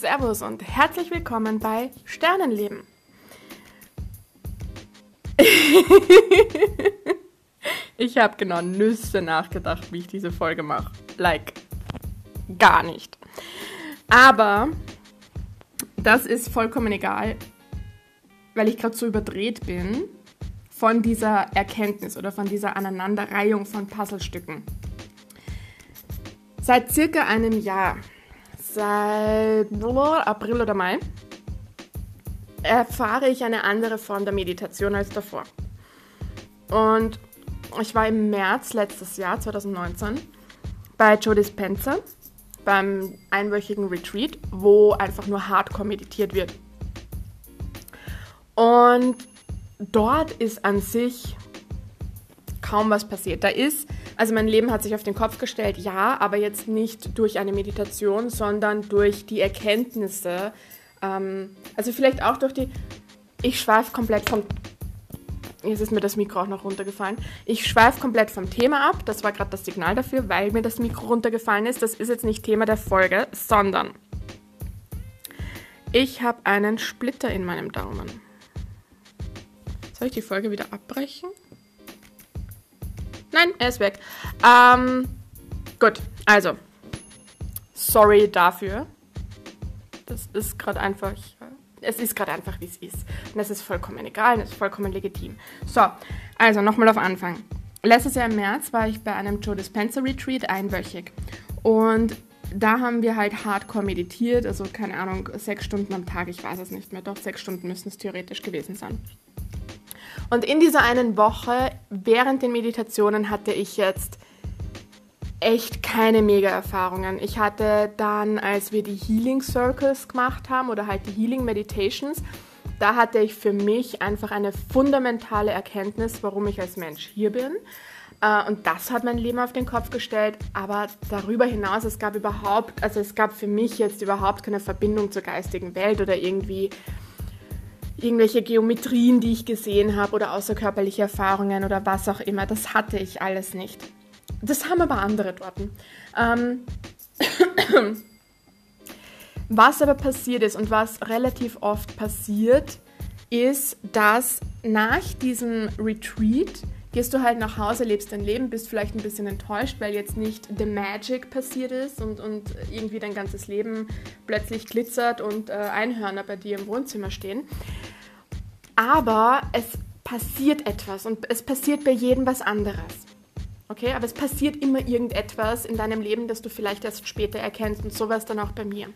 Servus und herzlich willkommen bei Sternenleben. ich habe genau Nüsse nachgedacht, wie ich diese Folge mache. Like, gar nicht. Aber das ist vollkommen egal, weil ich gerade so überdreht bin von dieser Erkenntnis oder von dieser Aneinanderreihung von Puzzlestücken. Seit circa einem Jahr, seit April oder Mai, erfahre ich eine andere Form der Meditation als davor. Und ich war im März letztes Jahr, 2019, bei Joe Dispenza beim einwöchigen Retreat, wo einfach nur Hardcore meditiert wird. Und dort ist an sich kaum was passiert. Da ist, also mein Leben hat sich auf den Kopf gestellt, ja, aber jetzt nicht durch eine Meditation, sondern durch die Erkenntnisse. Ähm, also vielleicht auch durch die, ich schweife komplett vom Jetzt ist mir das Mikro auch noch runtergefallen. Ich schweife komplett vom Thema ab. Das war gerade das Signal dafür, weil mir das Mikro runtergefallen ist. Das ist jetzt nicht Thema der Folge, sondern ich habe einen Splitter in meinem Daumen. Soll ich die Folge wieder abbrechen? Nein, er ist weg. Ähm, gut, also. Sorry dafür. Das ist gerade einfach es ist gerade einfach, wie es ist. Und das ist vollkommen egal, das ist vollkommen legitim. So, also nochmal auf Anfang. Letztes Jahr im März war ich bei einem Joe Dispenza Retreat einwöchig. Und da haben wir halt hardcore meditiert, also keine Ahnung, sechs Stunden am Tag, ich weiß es nicht mehr, doch sechs Stunden müssen es theoretisch gewesen sein. Und in dieser einen Woche, während den Meditationen, hatte ich jetzt echt keine Mega-Erfahrungen. Ich hatte dann, als wir die Healing Circles gemacht haben oder halt die Healing Meditations, da hatte ich für mich einfach eine fundamentale Erkenntnis, warum ich als Mensch hier bin. Äh, und das hat mein Leben auf den Kopf gestellt. Aber darüber hinaus, es gab überhaupt, also es gab für mich jetzt überhaupt keine Verbindung zur geistigen Welt oder irgendwie irgendwelche Geometrien, die ich gesehen habe oder außerkörperliche Erfahrungen oder was auch immer. Das hatte ich alles nicht. Das haben aber andere dort. Ähm, was aber passiert ist und was relativ oft passiert, ist, dass nach diesem Retreat gehst du halt nach Hause, lebst dein Leben, bist vielleicht ein bisschen enttäuscht, weil jetzt nicht The Magic passiert ist und, und irgendwie dein ganzes Leben plötzlich glitzert und äh, Einhörner bei dir im Wohnzimmer stehen. Aber es passiert etwas und es passiert bei jedem was anderes. Okay, aber es passiert immer irgendetwas in deinem Leben, das du vielleicht erst später erkennst und so war es dann auch bei mir.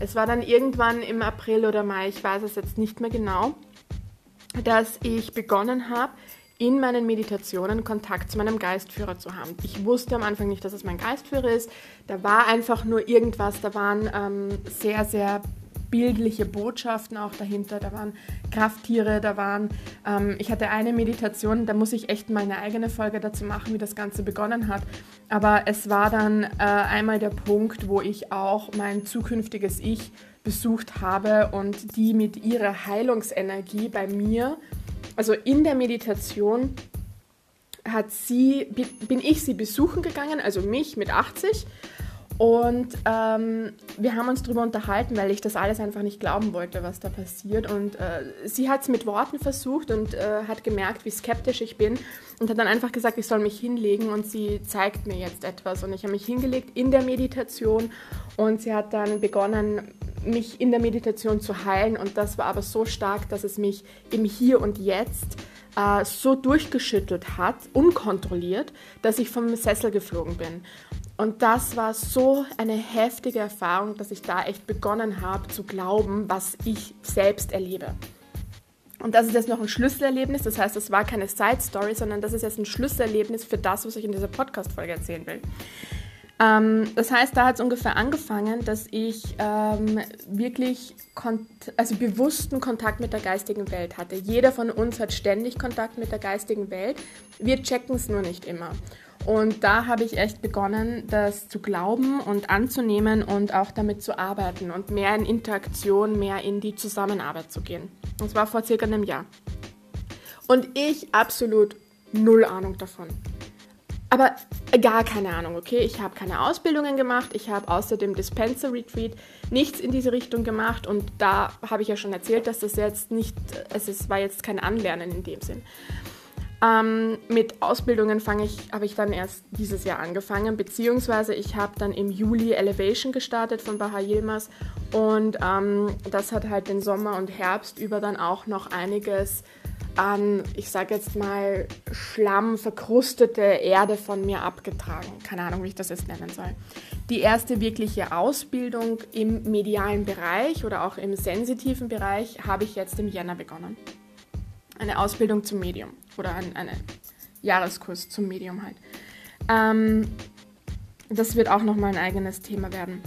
Es war dann irgendwann im April oder Mai, ich weiß es jetzt nicht mehr genau, dass ich begonnen habe, in meinen Meditationen Kontakt zu meinem Geistführer zu haben. Ich wusste am Anfang nicht, dass es mein Geistführer ist. Da war einfach nur irgendwas, da waren ähm, sehr, sehr bildliche Botschaften auch dahinter. Da waren Krafttiere, da waren, ähm, ich hatte eine Meditation, da muss ich echt meine eigene Folge dazu machen, wie das Ganze begonnen hat. Aber es war dann äh, einmal der Punkt, wo ich auch mein zukünftiges Ich besucht habe und die mit ihrer Heilungsenergie bei mir, also in der Meditation, hat sie, bin ich sie besuchen gegangen, also mich mit 80 und ähm, wir haben uns darüber unterhalten, weil ich das alles einfach nicht glauben wollte, was da passiert. Und äh, sie hat es mit Worten versucht und äh, hat gemerkt, wie skeptisch ich bin und hat dann einfach gesagt, ich soll mich hinlegen und sie zeigt mir jetzt etwas. Und ich habe mich hingelegt in der Meditation und sie hat dann begonnen, mich in der Meditation zu heilen. Und das war aber so stark, dass es mich im Hier und Jetzt äh, so durchgeschüttelt hat, unkontrolliert, dass ich vom Sessel geflogen bin. Und das war so eine heftige Erfahrung, dass ich da echt begonnen habe zu glauben, was ich selbst erlebe. Und das ist jetzt noch ein Schlüsselerlebnis, das heißt, das war keine Side Story, sondern das ist jetzt ein Schlüsselerlebnis für das, was ich in dieser Podcast-Folge erzählen will. Ähm, das heißt, da hat es ungefähr angefangen, dass ich ähm, wirklich also bewussten Kontakt mit der geistigen Welt hatte. Jeder von uns hat ständig Kontakt mit der geistigen Welt. Wir checken es nur nicht immer. Und da habe ich echt begonnen, das zu glauben und anzunehmen und auch damit zu arbeiten und mehr in Interaktion, mehr in die Zusammenarbeit zu gehen. Das war vor circa einem Jahr. Und ich absolut null Ahnung davon. Aber Gar keine Ahnung, okay? Ich habe keine Ausbildungen gemacht. Ich habe außer dem Dispenser Retreat nichts in diese Richtung gemacht. Und da habe ich ja schon erzählt, dass das jetzt nicht, es war jetzt kein Anlernen in dem Sinn. Ähm, mit Ausbildungen fange ich, habe ich dann erst dieses Jahr angefangen, beziehungsweise ich habe dann im Juli Elevation gestartet von Baha Yilmaz und ähm, das hat halt den Sommer und Herbst über dann auch noch einiges an, ich sage jetzt mal, Schlamm, verkrustete Erde von mir abgetragen. Keine Ahnung, wie ich das jetzt nennen soll. Die erste wirkliche Ausbildung im medialen Bereich oder auch im sensitiven Bereich habe ich jetzt im Jänner begonnen. Eine Ausbildung zum Medium oder ein, einen Jahreskurs zum Medium halt. Ähm, das wird auch nochmal ein eigenes Thema werden.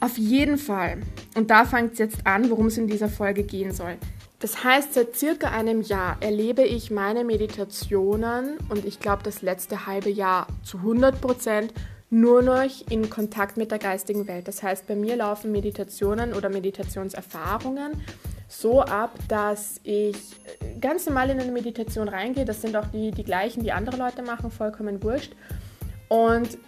Auf jeden Fall, und da fängt es jetzt an, worum es in dieser Folge gehen soll. Das heißt, seit circa einem Jahr erlebe ich meine Meditationen und ich glaube das letzte halbe Jahr zu 100 Prozent nur noch in Kontakt mit der geistigen Welt. Das heißt, bei mir laufen Meditationen oder Meditationserfahrungen so ab, dass ich ganz normal in eine Meditation reingehe. Das sind auch die, die gleichen, die andere Leute machen, vollkommen wurscht. Und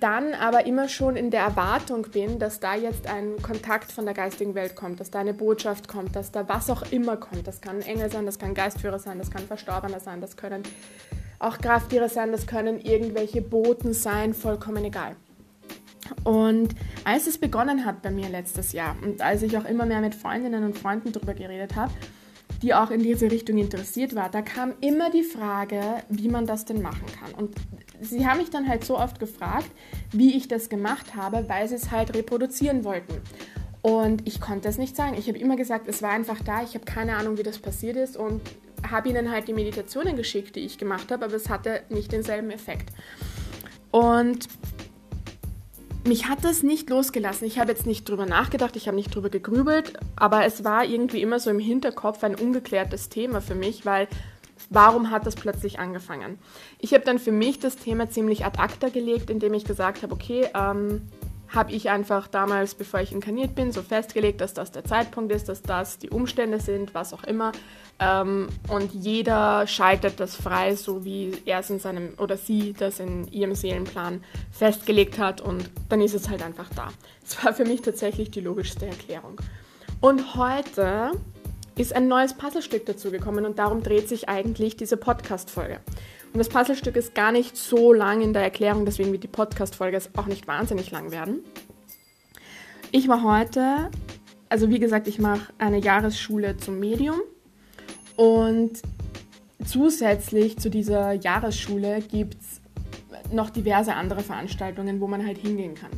dann aber immer schon in der Erwartung bin, dass da jetzt ein Kontakt von der geistigen Welt kommt, dass da eine Botschaft kommt, dass da was auch immer kommt. Das kann ein Engel sein, das kann Geistführer sein, das kann Verstorbener sein, das können auch Krafttiere sein, das können irgendwelche Boten sein, vollkommen egal. Und als es begonnen hat bei mir letztes Jahr und als ich auch immer mehr mit Freundinnen und Freunden darüber geredet habe, die auch in diese Richtung interessiert war, da kam immer die Frage, wie man das denn machen kann. Und sie haben mich dann halt so oft gefragt, wie ich das gemacht habe, weil sie es halt reproduzieren wollten. Und ich konnte es nicht sagen. Ich habe immer gesagt, es war einfach da, ich habe keine Ahnung, wie das passiert ist und habe ihnen halt die Meditationen geschickt, die ich gemacht habe, aber es hatte nicht denselben Effekt. Und mich hat das nicht losgelassen. Ich habe jetzt nicht drüber nachgedacht, ich habe nicht drüber gegrübelt, aber es war irgendwie immer so im Hinterkopf ein ungeklärtes Thema für mich, weil warum hat das plötzlich angefangen? Ich habe dann für mich das Thema ziemlich ad acta gelegt, indem ich gesagt habe, okay, ähm, habe ich einfach damals, bevor ich inkarniert bin, so festgelegt, dass das der Zeitpunkt ist, dass das die Umstände sind, was auch immer. Ähm, und jeder schaltet das frei, so wie er es in seinem oder sie das in ihrem Seelenplan festgelegt hat und dann ist es halt einfach da. Das war für mich tatsächlich die logischste Erklärung. Und heute ist ein neues Puzzlestück dazugekommen und darum dreht sich eigentlich diese Podcast-Folge. Und das Puzzlestück ist gar nicht so lang in der Erklärung, deswegen wird die Podcast-Folge auch nicht wahnsinnig lang werden. Ich mache heute, also wie gesagt, ich mache eine Jahresschule zum Medium und zusätzlich zu dieser Jahresschule gibt es noch diverse andere Veranstaltungen, wo man halt hingehen kann.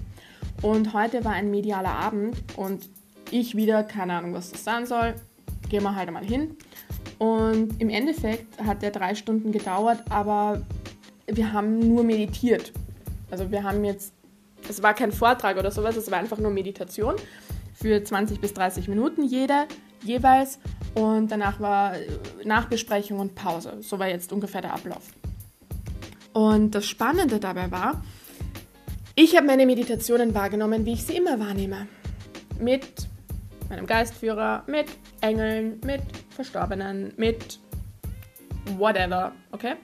Und heute war ein medialer Abend und ich wieder, keine Ahnung, was das sein soll, gehen wir halt mal hin. Und im Endeffekt hat der drei Stunden gedauert, aber wir haben nur meditiert. Also wir haben jetzt, es war kein Vortrag oder sowas, es war einfach nur Meditation für 20 bis 30 Minuten jeder jeweils. Und danach war Nachbesprechung und Pause. So war jetzt ungefähr der Ablauf. Und das Spannende dabei war, ich habe meine Meditationen wahrgenommen, wie ich sie immer wahrnehme. Mit meinem Geistführer, mit Engeln, mit Verstorbenen, mit whatever, okay?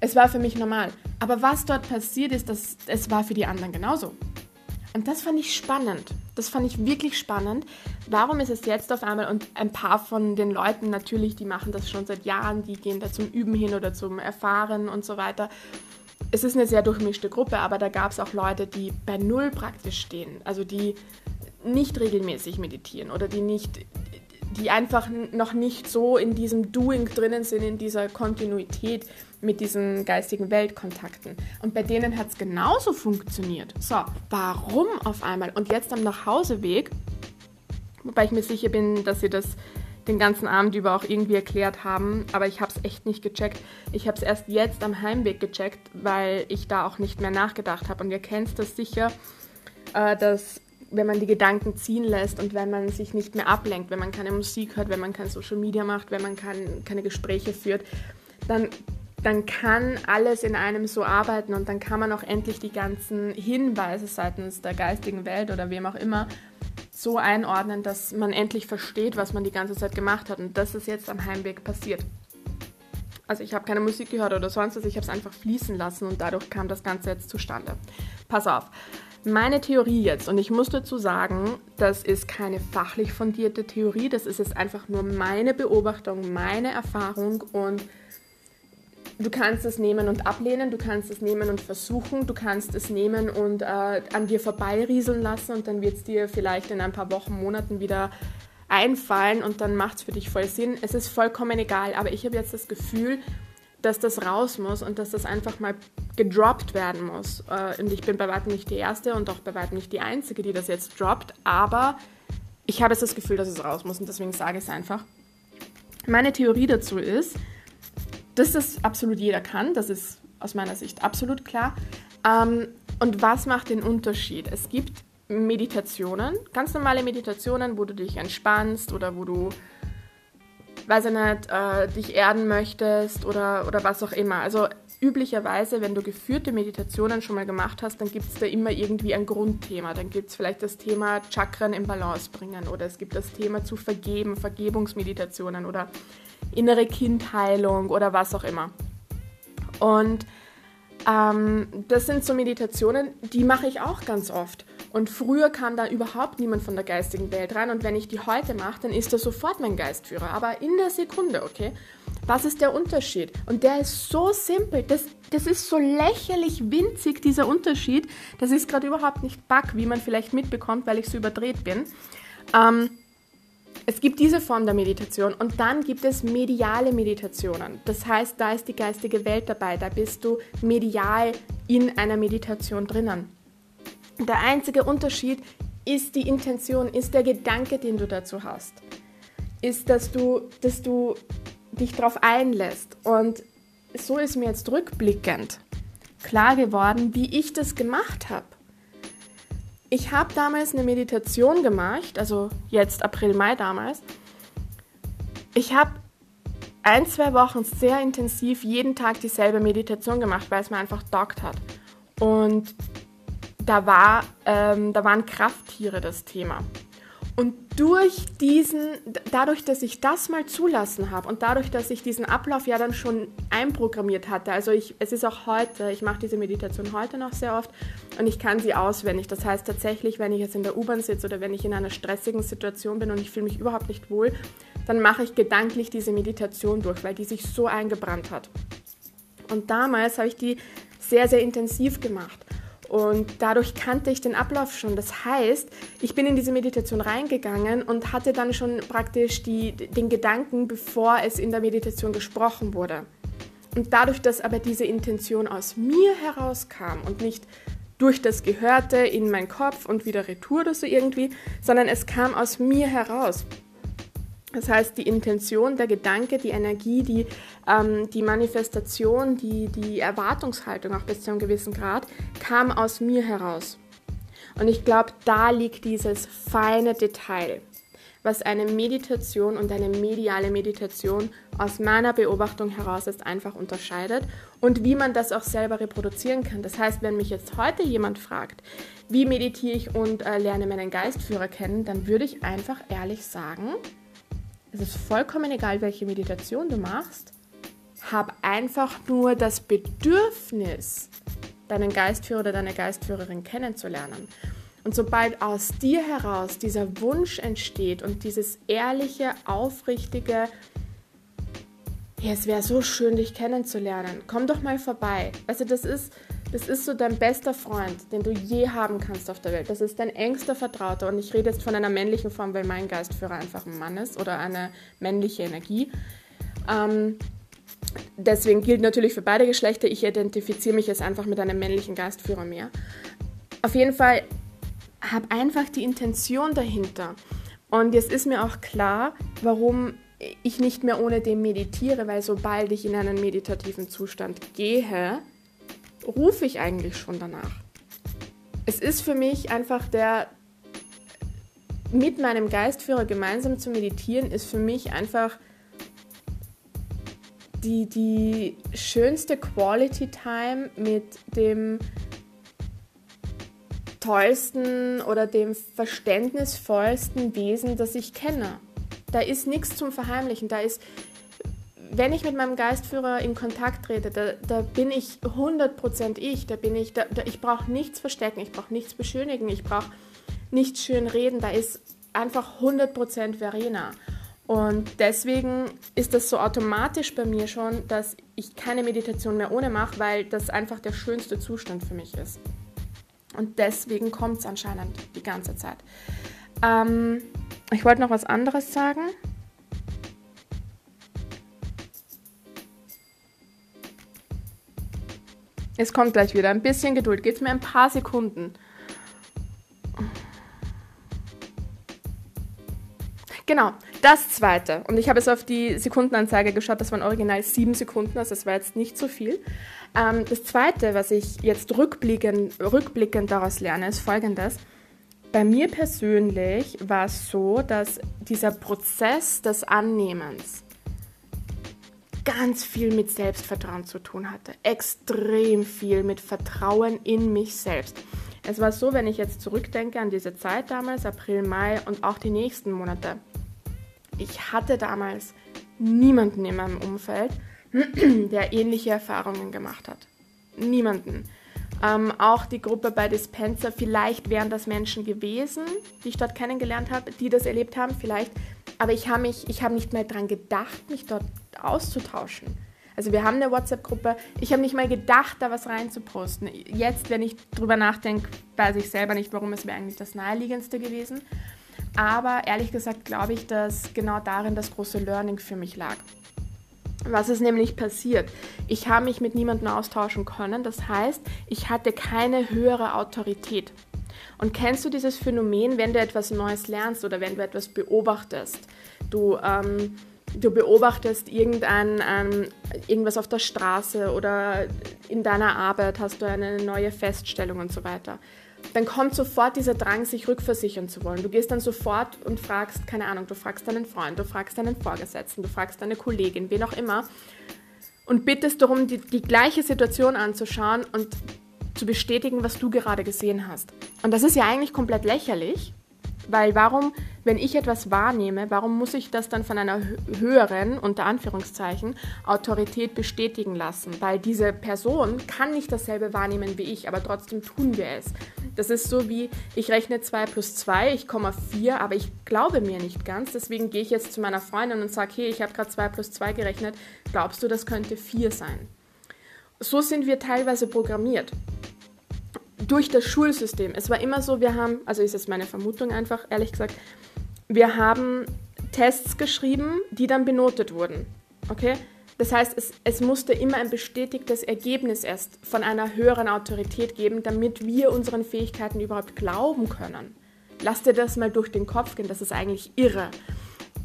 Es war für mich normal. Aber was dort passiert ist, das, es war für die anderen genauso. Und das fand ich spannend. Das fand ich wirklich spannend. Warum ist es jetzt auf einmal, und ein paar von den Leuten natürlich, die machen das schon seit Jahren, die gehen da zum Üben hin oder zum Erfahren und so weiter. Es ist eine sehr durchmischte Gruppe, aber da gab es auch Leute, die bei Null praktisch stehen. Also die nicht regelmäßig meditieren oder die nicht die einfach noch nicht so in diesem Doing drinnen sind, in dieser Kontinuität mit diesen geistigen Weltkontakten. Und bei denen hat es genauso funktioniert. So, warum auf einmal? Und jetzt am Nachhauseweg, wobei ich mir sicher bin, dass sie das den ganzen Abend über auch irgendwie erklärt haben, aber ich habe es echt nicht gecheckt. Ich habe es erst jetzt am Heimweg gecheckt, weil ich da auch nicht mehr nachgedacht habe. Und ihr kennt das sicher, äh, dass wenn man die Gedanken ziehen lässt und wenn man sich nicht mehr ablenkt, wenn man keine Musik hört, wenn man kein Social Media macht, wenn man kein, keine Gespräche führt, dann, dann kann alles in einem so arbeiten und dann kann man auch endlich die ganzen Hinweise seitens der geistigen Welt oder wem auch immer so einordnen, dass man endlich versteht, was man die ganze Zeit gemacht hat. Und das ist jetzt am Heimweg passiert. Also ich habe keine Musik gehört oder sonst was, ich habe es einfach fließen lassen und dadurch kam das Ganze jetzt zustande. Pass auf. Meine Theorie jetzt, und ich muss dazu sagen, das ist keine fachlich fundierte Theorie, das ist jetzt einfach nur meine Beobachtung, meine Erfahrung und du kannst es nehmen und ablehnen, du kannst es nehmen und versuchen, du kannst es nehmen und äh, an dir vorbeirieseln lassen und dann wird es dir vielleicht in ein paar Wochen, Monaten wieder einfallen und dann macht es für dich voll Sinn. Es ist vollkommen egal, aber ich habe jetzt das Gefühl, dass das raus muss und dass das einfach mal gedroppt werden muss. Äh, und ich bin bei weitem nicht die Erste und auch bei weitem nicht die Einzige, die das jetzt droppt, aber ich habe jetzt das Gefühl, dass es raus muss und deswegen sage ich es einfach. Meine Theorie dazu ist, dass das absolut jeder kann, das ist aus meiner Sicht absolut klar. Ähm, und was macht den Unterschied? Es gibt Meditationen, ganz normale Meditationen, wo du dich entspannst oder wo du, weiß ich nicht, äh, dich erden möchtest oder, oder was auch immer. Also üblicherweise, wenn du geführte Meditationen schon mal gemacht hast, dann gibt es da immer irgendwie ein Grundthema. Dann gibt es vielleicht das Thema Chakren in Balance bringen oder es gibt das Thema zu vergeben, Vergebungsmeditationen oder innere Kindheilung oder was auch immer. Und ähm, das sind so Meditationen, die mache ich auch ganz oft. Und früher kam da überhaupt niemand von der geistigen Welt rein. Und wenn ich die heute mache, dann ist das sofort mein Geistführer. Aber in der Sekunde, okay? Was ist der Unterschied? Und der ist so simpel. Das, das ist so lächerlich winzig, dieser Unterschied, ich es gerade überhaupt nicht back, wie man vielleicht mitbekommt, weil ich so überdreht bin. Ähm, es gibt diese Form der Meditation und dann gibt es mediale Meditationen. Das heißt, da ist die geistige Welt dabei, da bist du medial in einer Meditation drinnen. Der einzige Unterschied ist die Intention, ist der Gedanke, den du dazu hast. Ist, dass du, dass du dich darauf einlässt. Und so ist mir jetzt rückblickend klar geworden, wie ich das gemacht habe. Ich habe damals eine Meditation gemacht, also jetzt April, Mai damals. Ich habe ein, zwei Wochen sehr intensiv jeden Tag dieselbe Meditation gemacht, weil es mir einfach taugt hat. Und da, war, ähm, da waren Krafttiere das Thema. Und durch diesen, dadurch, dass ich das mal zulassen habe und dadurch, dass ich diesen Ablauf ja dann schon einprogrammiert hatte, also ich, es ist auch heute, ich mache diese Meditation heute noch sehr oft und ich kann sie auswendig. Das heißt tatsächlich, wenn ich jetzt in der U-Bahn sitze oder wenn ich in einer stressigen Situation bin und ich fühle mich überhaupt nicht wohl, dann mache ich gedanklich diese Meditation durch, weil die sich so eingebrannt hat. Und damals habe ich die sehr, sehr intensiv gemacht. Und dadurch kannte ich den Ablauf schon. Das heißt, ich bin in diese Meditation reingegangen und hatte dann schon praktisch die, den Gedanken, bevor es in der Meditation gesprochen wurde. Und dadurch, dass aber diese Intention aus mir herauskam und nicht durch das Gehörte in meinen Kopf und wieder retour oder so irgendwie, sondern es kam aus mir heraus. Das heißt, die Intention, der Gedanke, die Energie, die, ähm, die Manifestation, die, die Erwartungshaltung auch bis zu einem gewissen Grad kam aus mir heraus. Und ich glaube, da liegt dieses feine Detail, was eine Meditation und eine mediale Meditation aus meiner Beobachtung heraus jetzt einfach unterscheidet und wie man das auch selber reproduzieren kann. Das heißt, wenn mich jetzt heute jemand fragt, wie meditiere ich und äh, lerne meinen Geistführer kennen, dann würde ich einfach ehrlich sagen, es ist vollkommen egal, welche Meditation du machst. Hab einfach nur das Bedürfnis, deinen Geistführer oder deine Geistführerin kennenzulernen. Und sobald aus dir heraus dieser Wunsch entsteht und dieses ehrliche, aufrichtige, ja, es wäre so schön, dich kennenzulernen, komm doch mal vorbei. Also das ist, das ist so dein bester Freund, den du je haben kannst auf der Welt. Das ist dein engster Vertrauter. Und ich rede jetzt von einer männlichen Form, weil mein Geistführer einfach ein Mann ist oder eine männliche Energie. Ähm, deswegen gilt natürlich für beide Geschlechter. Ich identifiziere mich jetzt einfach mit einem männlichen Geistführer mehr. Auf jeden Fall habe einfach die Intention dahinter. Und jetzt ist mir auch klar, warum ich nicht mehr ohne dem meditiere, weil sobald ich in einen meditativen Zustand gehe, rufe ich eigentlich schon danach. Es ist für mich einfach der, mit meinem Geistführer gemeinsam zu meditieren, ist für mich einfach die, die schönste Quality Time mit dem tollsten oder dem verständnisvollsten Wesen, das ich kenne. Da ist nichts zum Verheimlichen, da ist wenn ich mit meinem Geistführer in Kontakt trete, da, da bin ich 100% ich, da bin ich, da, da ich brauche nichts verstecken, ich brauche nichts beschönigen, ich brauche nichts schön reden, da ist einfach 100% Verena. Und deswegen ist das so automatisch bei mir schon, dass ich keine Meditation mehr ohne mache, weil das einfach der schönste Zustand für mich ist. Und deswegen kommt es anscheinend die ganze Zeit. Ähm, ich wollte noch was anderes sagen. Es kommt gleich wieder. Ein bisschen Geduld. Gebt mir ein paar Sekunden. Genau, das zweite. Und ich habe es auf die Sekundenanzeige geschaut, das waren original sieben Sekunden, also das war jetzt nicht so viel. Ähm, das zweite, was ich jetzt rückblickend, rückblickend daraus lerne, ist folgendes. Bei mir persönlich war es so, dass dieser Prozess des Annehmens ganz viel mit Selbstvertrauen zu tun hatte. Extrem viel mit Vertrauen in mich selbst. Es war so, wenn ich jetzt zurückdenke an diese Zeit damals, April, Mai und auch die nächsten Monate. Ich hatte damals niemanden in meinem Umfeld, der ähnliche Erfahrungen gemacht hat. Niemanden. Ähm, auch die Gruppe bei Dispenser, vielleicht wären das Menschen gewesen, die ich dort kennengelernt habe, die das erlebt haben, vielleicht. Aber ich habe hab nicht mehr daran gedacht, mich dort auszutauschen. Also wir haben eine WhatsApp-Gruppe. Ich habe nicht mal gedacht, da was reinzuposten. Jetzt, wenn ich drüber nachdenke, weiß ich selber nicht, warum es wäre eigentlich das naheliegendste gewesen. Aber ehrlich gesagt glaube ich, dass genau darin das große Learning für mich lag. Was ist nämlich passiert? Ich habe mich mit niemandem austauschen können. Das heißt, ich hatte keine höhere Autorität. Und kennst du dieses Phänomen, wenn du etwas Neues lernst oder wenn du etwas beobachtest? Du ähm, du beobachtest irgendein, ähm, irgendwas auf der Straße oder in deiner Arbeit hast du eine neue Feststellung und so weiter, dann kommt sofort dieser Drang, sich rückversichern zu wollen. Du gehst dann sofort und fragst, keine Ahnung, du fragst deinen Freund, du fragst deinen Vorgesetzten, du fragst deine Kollegin, wen auch immer, und bittest darum, die, die gleiche Situation anzuschauen und zu bestätigen, was du gerade gesehen hast. Und das ist ja eigentlich komplett lächerlich, weil warum, wenn ich etwas wahrnehme, warum muss ich das dann von einer höheren, unter Anführungszeichen, Autorität bestätigen lassen? Weil diese Person kann nicht dasselbe wahrnehmen wie ich, aber trotzdem tun wir es. Das ist so wie, ich rechne 2 plus 2, ich komme auf 4, aber ich glaube mir nicht ganz. Deswegen gehe ich jetzt zu meiner Freundin und sage, hey, ich habe gerade 2 plus 2 gerechnet, glaubst du, das könnte 4 sein? So sind wir teilweise programmiert durch das Schulsystem. Es war immer so, wir haben, also ist es meine Vermutung einfach, ehrlich gesagt, wir haben Tests geschrieben, die dann benotet wurden. Okay? Das heißt, es, es musste immer ein bestätigtes Ergebnis erst von einer höheren Autorität geben, damit wir unseren Fähigkeiten überhaupt glauben können. Lass dir das mal durch den Kopf gehen, das ist eigentlich irre.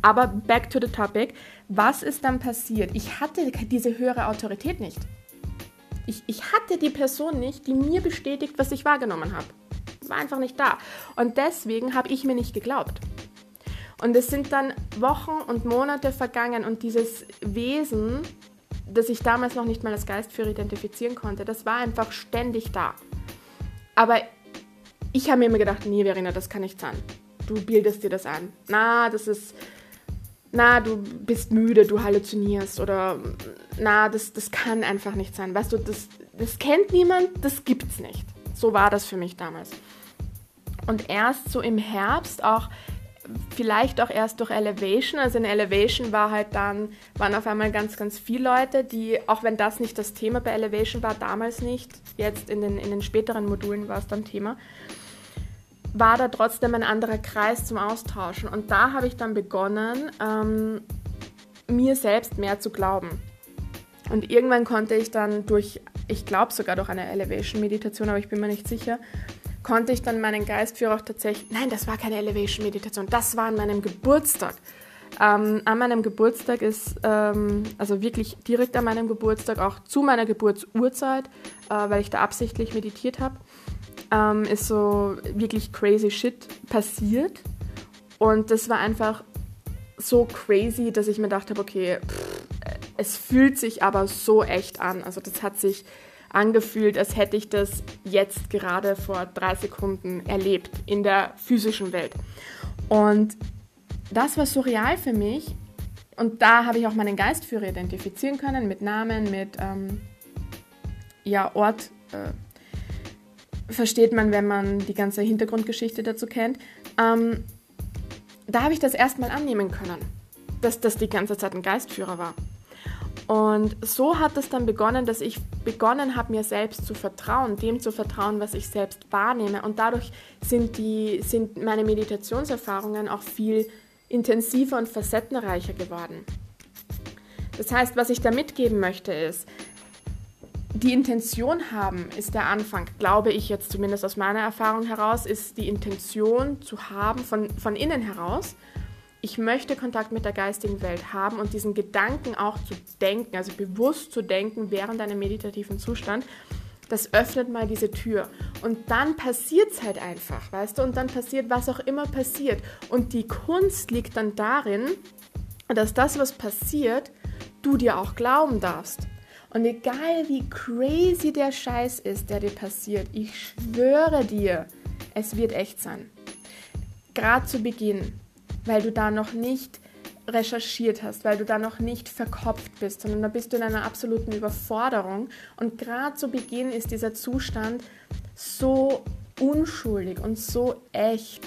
Aber back to the topic, was ist dann passiert? Ich hatte diese höhere Autorität nicht. Ich, ich hatte die Person nicht, die mir bestätigt, was ich wahrgenommen habe. War einfach nicht da. Und deswegen habe ich mir nicht geglaubt. Und es sind dann Wochen und Monate vergangen und dieses Wesen, das ich damals noch nicht mal als Geistführer identifizieren konnte, das war einfach ständig da. Aber ich habe mir immer gedacht, nee, Verena, das kann nicht sein. Du bildest dir das ein. Na, das ist, na, du bist müde, du halluzinierst oder na, das, das kann einfach nicht sein. Weißt du, das, das kennt niemand, das gibt's nicht. So war das für mich damals. Und erst so im Herbst auch, vielleicht auch erst durch Elevation, also in Elevation war halt dann, waren auf einmal ganz, ganz viele Leute, die, auch wenn das nicht das Thema bei Elevation war, damals nicht, jetzt in den, in den späteren Modulen war es dann Thema, war da trotzdem ein anderer Kreis zum Austauschen. Und da habe ich dann begonnen, ähm, mir selbst mehr zu glauben. Und irgendwann konnte ich dann durch, ich glaube sogar durch eine Elevation-Meditation, aber ich bin mir nicht sicher, konnte ich dann meinen Geistführer auch tatsächlich, nein, das war keine Elevation-Meditation, das war an meinem Geburtstag. Ähm, an meinem Geburtstag ist, ähm, also wirklich direkt an meinem Geburtstag, auch zu meiner Geburtsurzeit, äh, weil ich da absichtlich meditiert habe, ähm, ist so wirklich crazy shit passiert. Und das war einfach so crazy, dass ich mir gedacht habe, okay, pff, es fühlt sich aber so echt an. Also das hat sich angefühlt, als hätte ich das jetzt gerade vor drei Sekunden erlebt in der physischen Welt. Und das war surreal für mich. und da habe ich auch meinen Geistführer identifizieren können mit Namen, mit ähm, ja, Ort. Äh, versteht man, wenn man die ganze Hintergrundgeschichte dazu kennt. Ähm, da habe ich das erstmal annehmen können, dass das die ganze Zeit ein Geistführer war. Und so hat es dann begonnen, dass ich begonnen habe, mir selbst zu vertrauen, dem zu vertrauen, was ich selbst wahrnehme. Und dadurch sind, die, sind meine Meditationserfahrungen auch viel intensiver und facettenreicher geworden. Das heißt, was ich da mitgeben möchte, ist, die Intention haben ist der Anfang, glaube ich jetzt zumindest aus meiner Erfahrung heraus, ist die Intention zu haben von, von innen heraus. Ich möchte Kontakt mit der geistigen Welt haben und diesen Gedanken auch zu denken, also bewusst zu denken während einem meditativen Zustand, das öffnet mal diese Tür. Und dann passiert es halt einfach, weißt du? Und dann passiert, was auch immer passiert. Und die Kunst liegt dann darin, dass das, was passiert, du dir auch glauben darfst. Und egal wie crazy der Scheiß ist, der dir passiert, ich schwöre dir, es wird echt sein. Gerade zu Beginn, weil du da noch nicht recherchiert hast, weil du da noch nicht verkopft bist, sondern da bist du in einer absoluten Überforderung. Und gerade zu Beginn ist dieser Zustand so unschuldig und so echt.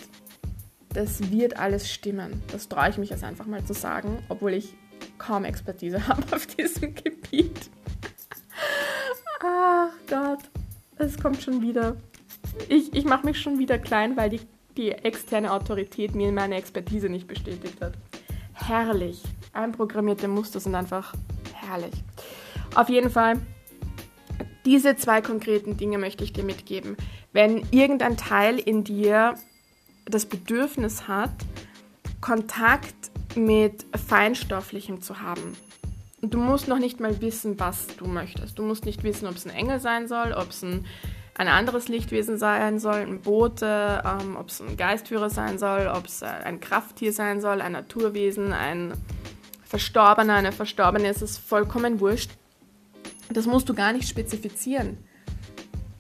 Das wird alles stimmen. Das traue ich mich jetzt einfach mal zu sagen, obwohl ich kaum Expertise habe auf diesem Gebiet. Ach Gott, es kommt schon wieder. Ich, ich mache mich schon wieder klein, weil die, die externe Autorität mir meine Expertise nicht bestätigt hat. Herrlich. Einprogrammierte Muster sind einfach herrlich. Auf jeden Fall, diese zwei konkreten Dinge möchte ich dir mitgeben. Wenn irgendein Teil in dir das Bedürfnis hat, Kontakt mit Feinstofflichem zu haben, du musst noch nicht mal wissen, was du möchtest. Du musst nicht wissen, ob es ein Engel sein soll, ob es ein, ein anderes Lichtwesen sein soll, ein Bote, ähm, ob es ein Geistführer sein soll, ob es ein Krafttier sein soll, ein Naturwesen, ein Verstorbener, eine Verstorbene. Es ist vollkommen wurscht. Das musst du gar nicht spezifizieren.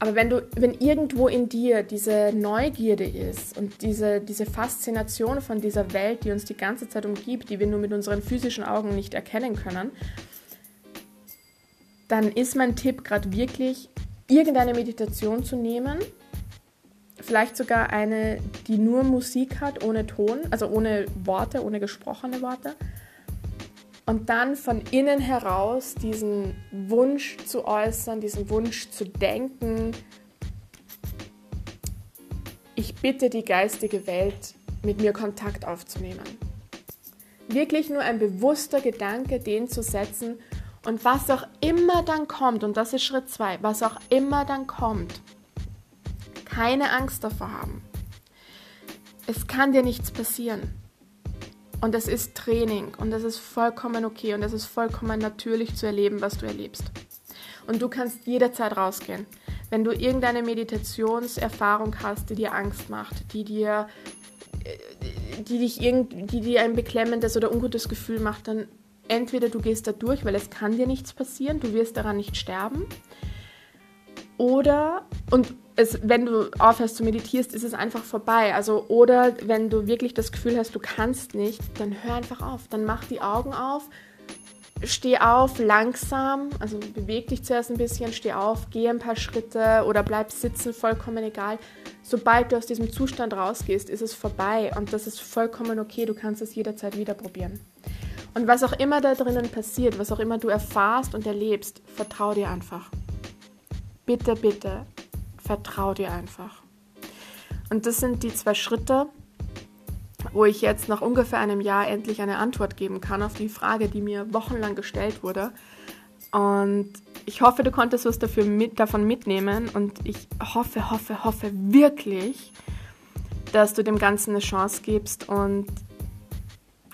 Aber wenn du, wenn irgendwo in dir diese Neugierde ist und diese, diese Faszination von dieser Welt, die uns die ganze Zeit umgibt, die wir nur mit unseren physischen Augen nicht erkennen können, dann ist mein Tipp gerade wirklich, irgendeine Meditation zu nehmen. Vielleicht sogar eine, die nur Musik hat, ohne Ton, also ohne Worte, ohne gesprochene Worte und dann von innen heraus diesen Wunsch zu äußern, diesen Wunsch zu denken, ich bitte die geistige Welt, mit mir Kontakt aufzunehmen. Wirklich nur ein bewusster Gedanke, den zu setzen und was auch immer dann kommt, und das ist Schritt 2, was auch immer dann kommt, keine Angst davor haben. Es kann dir nichts passieren. Und das ist Training und das ist vollkommen okay und das ist vollkommen natürlich zu erleben, was du erlebst. Und du kannst jederzeit rausgehen. Wenn du irgendeine Meditationserfahrung hast, die dir Angst macht, die dir, äh, die dich irgend, die dir ein beklemmendes oder ungutes Gefühl macht, dann entweder du gehst da durch, weil es kann dir nichts passieren, du wirst daran nicht sterben, oder, und es, wenn du aufhörst zu meditierst, ist es einfach vorbei. Also, oder wenn du wirklich das Gefühl hast, du kannst nicht, dann hör einfach auf. Dann mach die Augen auf, steh auf langsam, also beweg dich zuerst ein bisschen, steh auf, geh ein paar Schritte oder bleib sitzen, vollkommen egal. Sobald du aus diesem Zustand rausgehst, ist es vorbei und das ist vollkommen okay. Du kannst es jederzeit wieder probieren. Und was auch immer da drinnen passiert, was auch immer du erfahrst und erlebst, vertrau dir einfach bitte, bitte, vertrau dir einfach. Und das sind die zwei Schritte, wo ich jetzt nach ungefähr einem Jahr endlich eine Antwort geben kann auf die Frage, die mir wochenlang gestellt wurde. Und ich hoffe, du konntest was dafür mit, davon mitnehmen und ich hoffe, hoffe, hoffe wirklich, dass du dem Ganzen eine Chance gibst und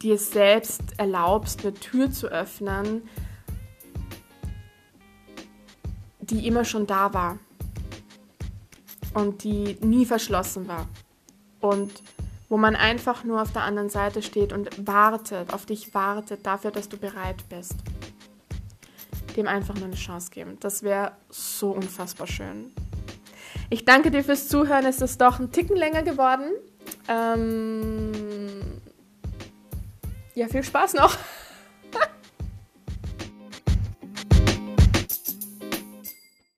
dir selbst erlaubst, eine Tür zu öffnen, die immer schon da war und die nie verschlossen war und wo man einfach nur auf der anderen Seite steht und wartet, auf dich wartet, dafür, dass du bereit bist. Dem einfach nur eine Chance geben. Das wäre so unfassbar schön. Ich danke dir fürs Zuhören. Es ist doch ein Ticken länger geworden. Ähm ja, viel Spaß noch.